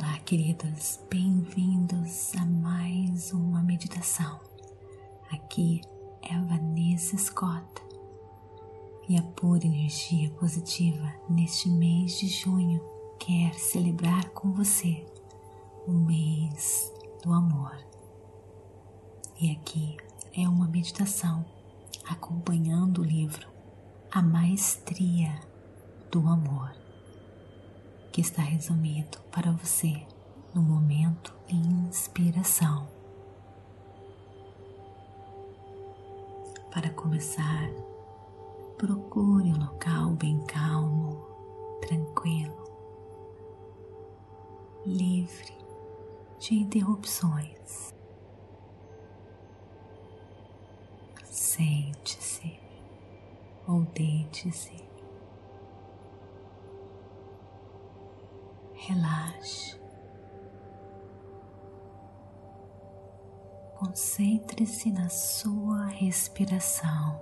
Olá, queridos, bem-vindos a mais uma meditação. Aqui é Vanessa Scott e a pura energia positiva neste mês de junho quer celebrar com você o mês do amor. E aqui é uma meditação acompanhando o livro A Maestria do Amor que está resumido para você no momento inspiração. Para começar, procure um local bem calmo, tranquilo, livre de interrupções. Sente-se ou deite-se relaxe. Concentre-se na sua respiração.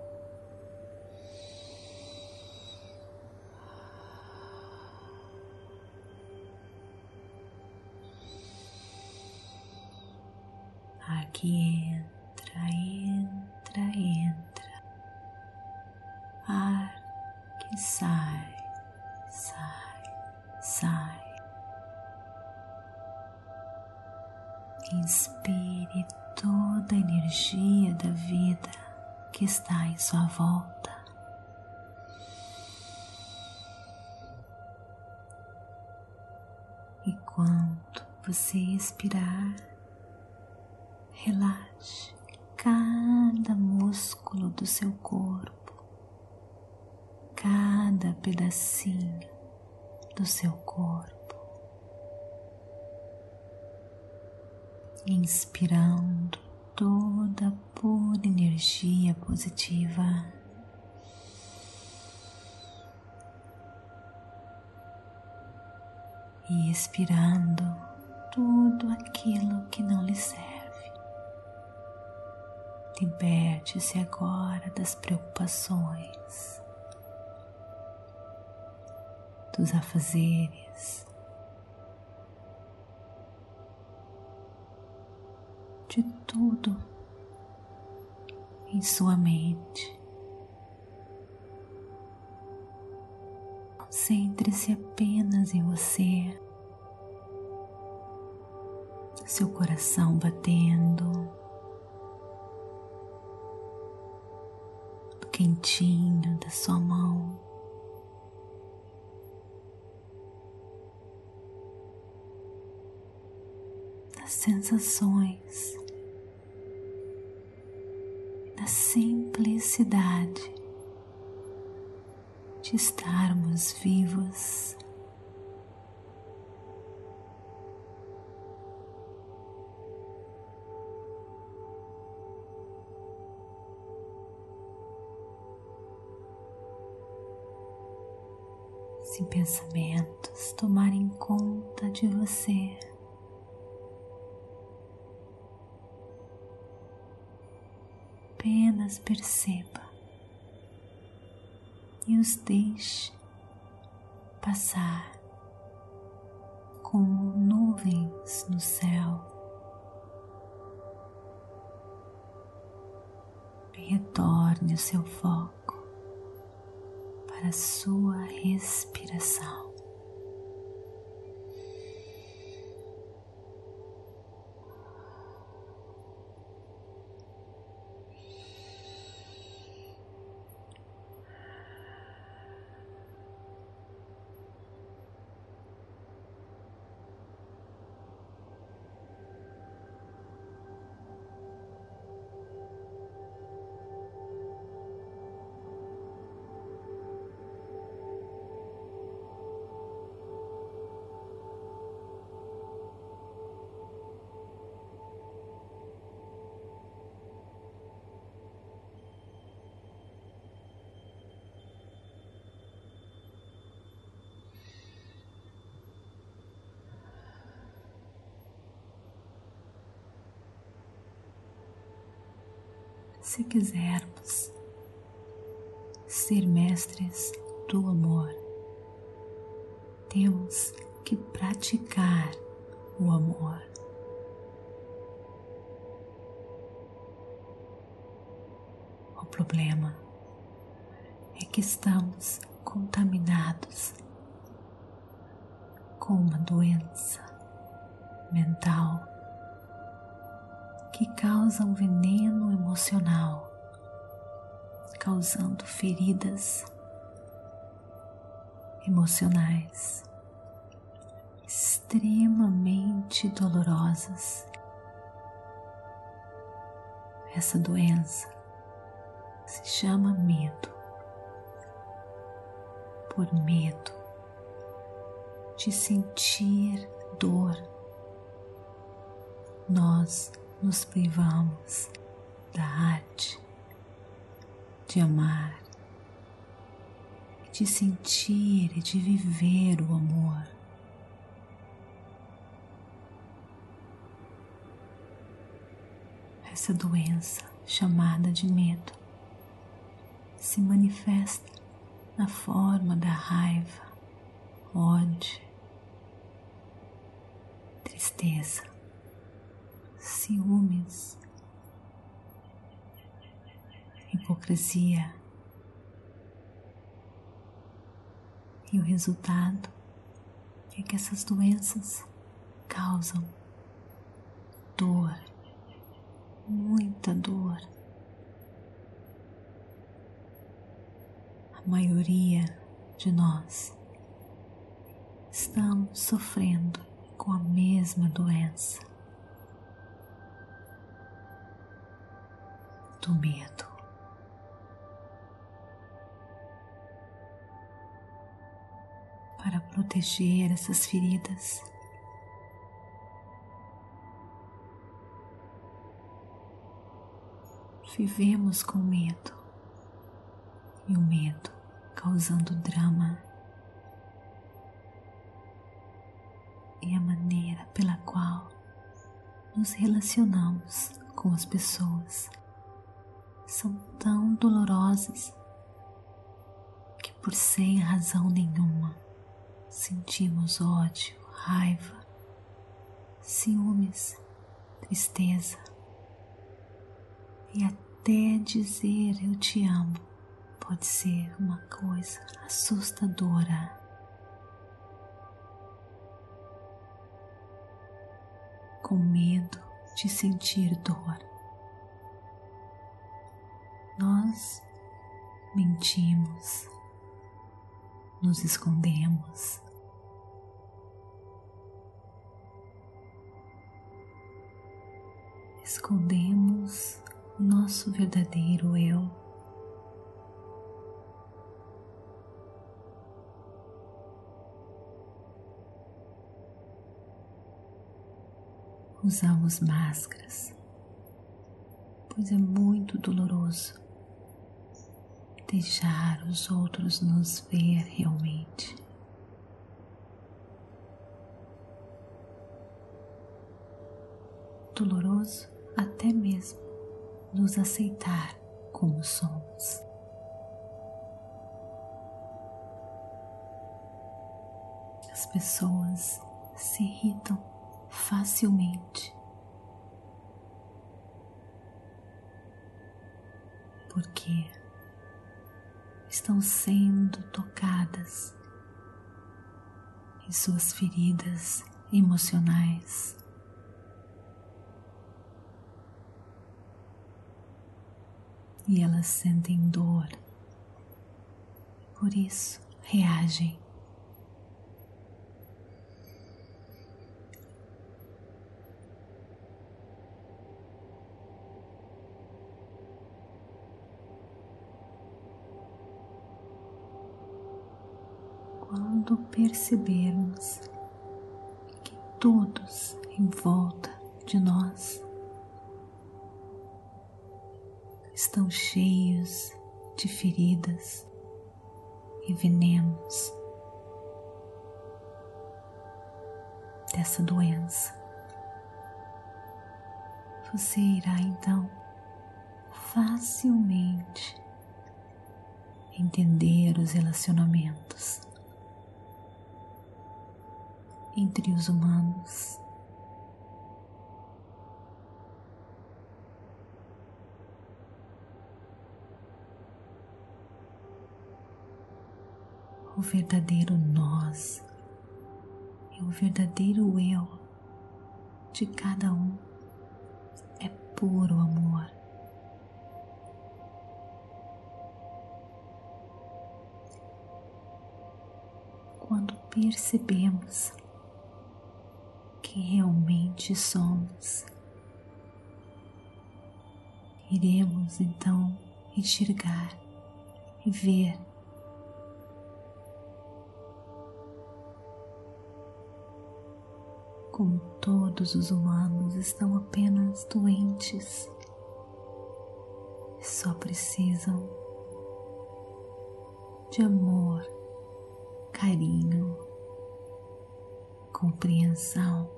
Aqui entra, entra, entra. Ar que sai, sai, sai. Inspire toda a energia da vida que está em sua volta. E quando você expirar, relaxe cada músculo do seu corpo, cada pedacinho do seu corpo. Inspirando toda a pura energia positiva. E expirando tudo aquilo que não lhe serve. Liberte-se agora das preocupações, dos afazeres, de tudo em sua mente. Concentre-se apenas em você, seu coração batendo, quentinho da sua mão. das sensações da simplicidade de estarmos vivos. Se pensamentos tomarem conta de você. Apenas perceba e os deixe passar como nuvens no céu. Retorne o seu foco para a sua respiração. Se quisermos ser mestres do amor, temos que praticar o amor. O problema é que estamos contaminados com uma doença mental que causa um veneno emocional, causando feridas emocionais extremamente dolorosas. Essa doença se chama medo. Por medo de sentir dor, nós nos privamos da arte de amar, de sentir e de viver o amor. Essa doença chamada de medo se manifesta na forma da raiva, ódio, tristeza, ciúmes, hipocrisia. E o resultado é que essas doenças causam dor, muita dor. A maioria de nós estamos sofrendo com a mesma doença do medo. Para proteger essas feridas, vivemos com medo. E o medo causando drama. E a maneira pela qual nos relacionamos com as pessoas são tão dolorosas que, por sem razão nenhuma, sentimos ódio, raiva, ciúmes, tristeza e até dizer eu te amo pode ser uma coisa assustadora. com medo de sentir dor. Nós mentimos, nos escondemos. Escondemos o nosso verdadeiro eu. usamos máscaras, pois é muito doloroso deixar os outros nos ver realmente. Doloroso até mesmo nos aceitar como somos. As pessoas se irritam facilmente. Porque estão sendo tocadas em suas feridas emocionais. E elas sentem dor, por isso reagem quando percebermos que todos em volta de nós estão cheios de feridas e venenos dessa doença. Você irá então facilmente entender os relacionamentos entre os humanos. O verdadeiro nós e o verdadeiro eu de cada um, é puro amor. Quando percebemos realmente somos, iremos então enxergar e ver. Como todos os humanos estão apenas doentes e só precisam de amor, carinho, compreensão,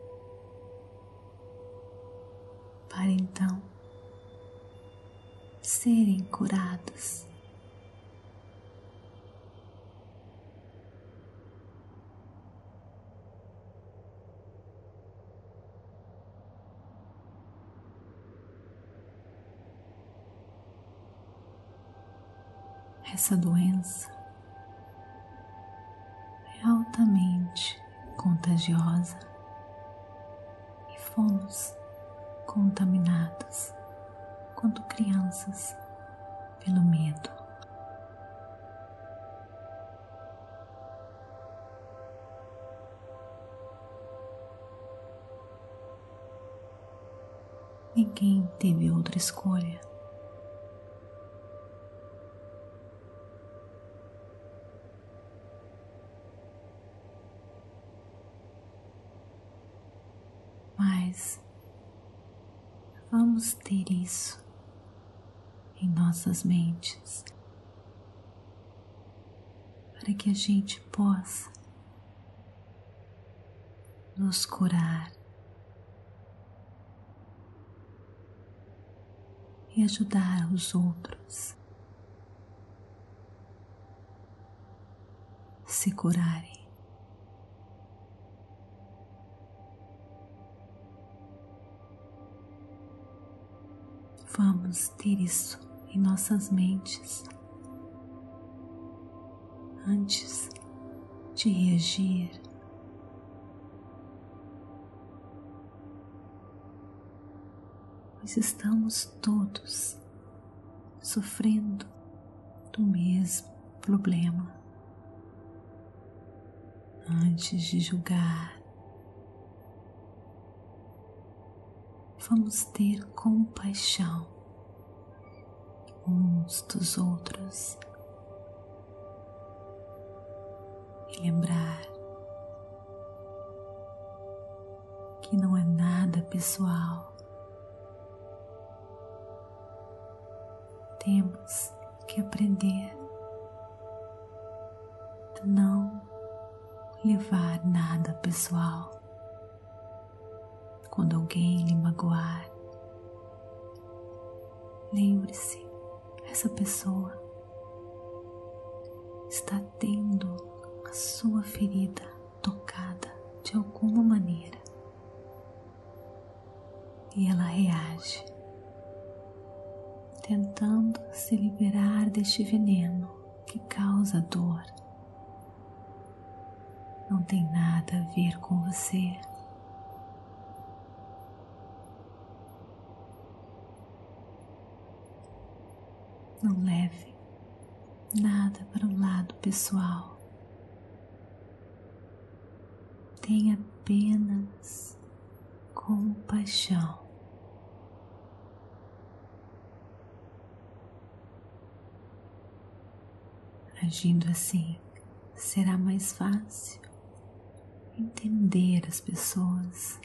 para então serem curados. essa doença é altamente contagiosa pelo medo. Ninguém teve outra escolha mas vamos ter isso em nossas mentes para que a gente possa nos curar e ajudar os outros se curarem. vamos ter isso em nossas mentes antes de reagir. Pois estamos todos sofrendo do mesmo problema. Antes de julgar, vamos ter compaixão uns dos outros e lembrar que não é nada pessoal. Temos que aprender a não levar nada pessoal quando alguém lhe magoar, lembre-se, essa pessoa está tendo a sua ferida tocada de alguma maneira e ela reage, tentando se liberar deste veneno que causa dor. Não tem nada a ver com você. Não leve nada para o lado pessoal. Tenha apenas compaixão. Agindo assim, será mais fácil entender as pessoas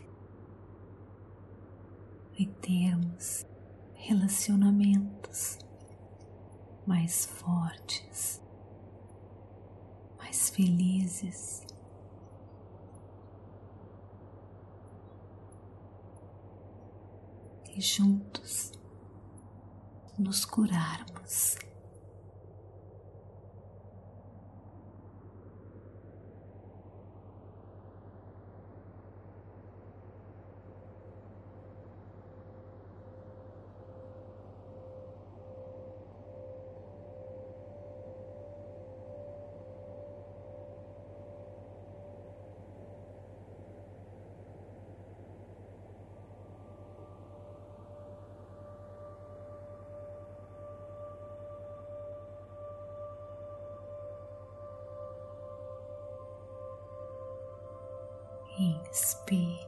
e termos relacionamentos mais fortes, mais felizes. E juntos nos curarmos. Inspire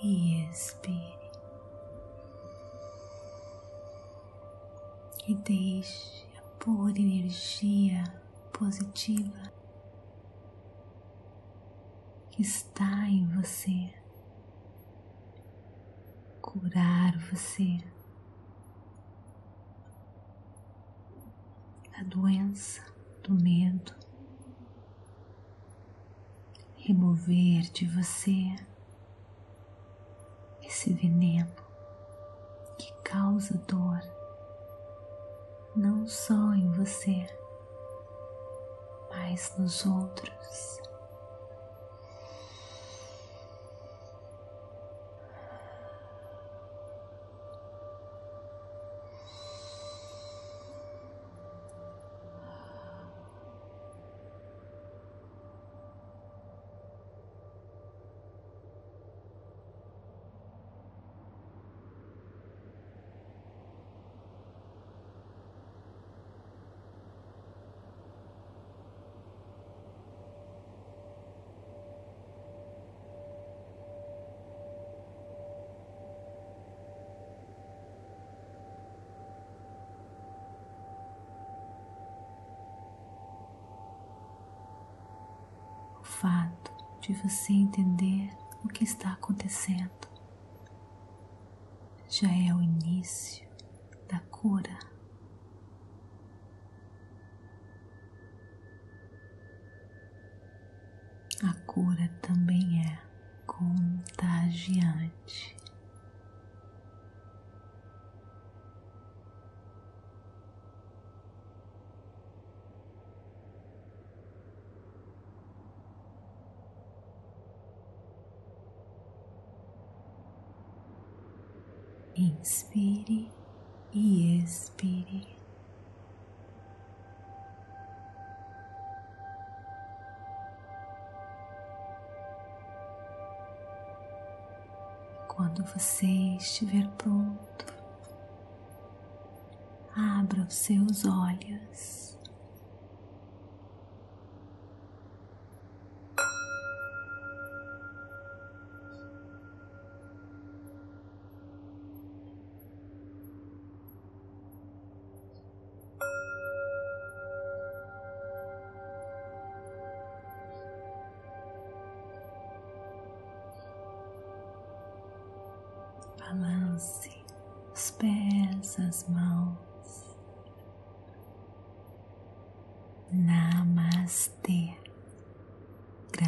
e expire. E deixe a pura energia positiva que está em você curar você da doença, do medo, remover de você esse veneno que causa dor, não só em você, mas nos outros. Fato de você entender o que está acontecendo já é o início da cura. A cura também é contagiante. Inspire e expire. Quando você estiver pronto, abra os seus olhos.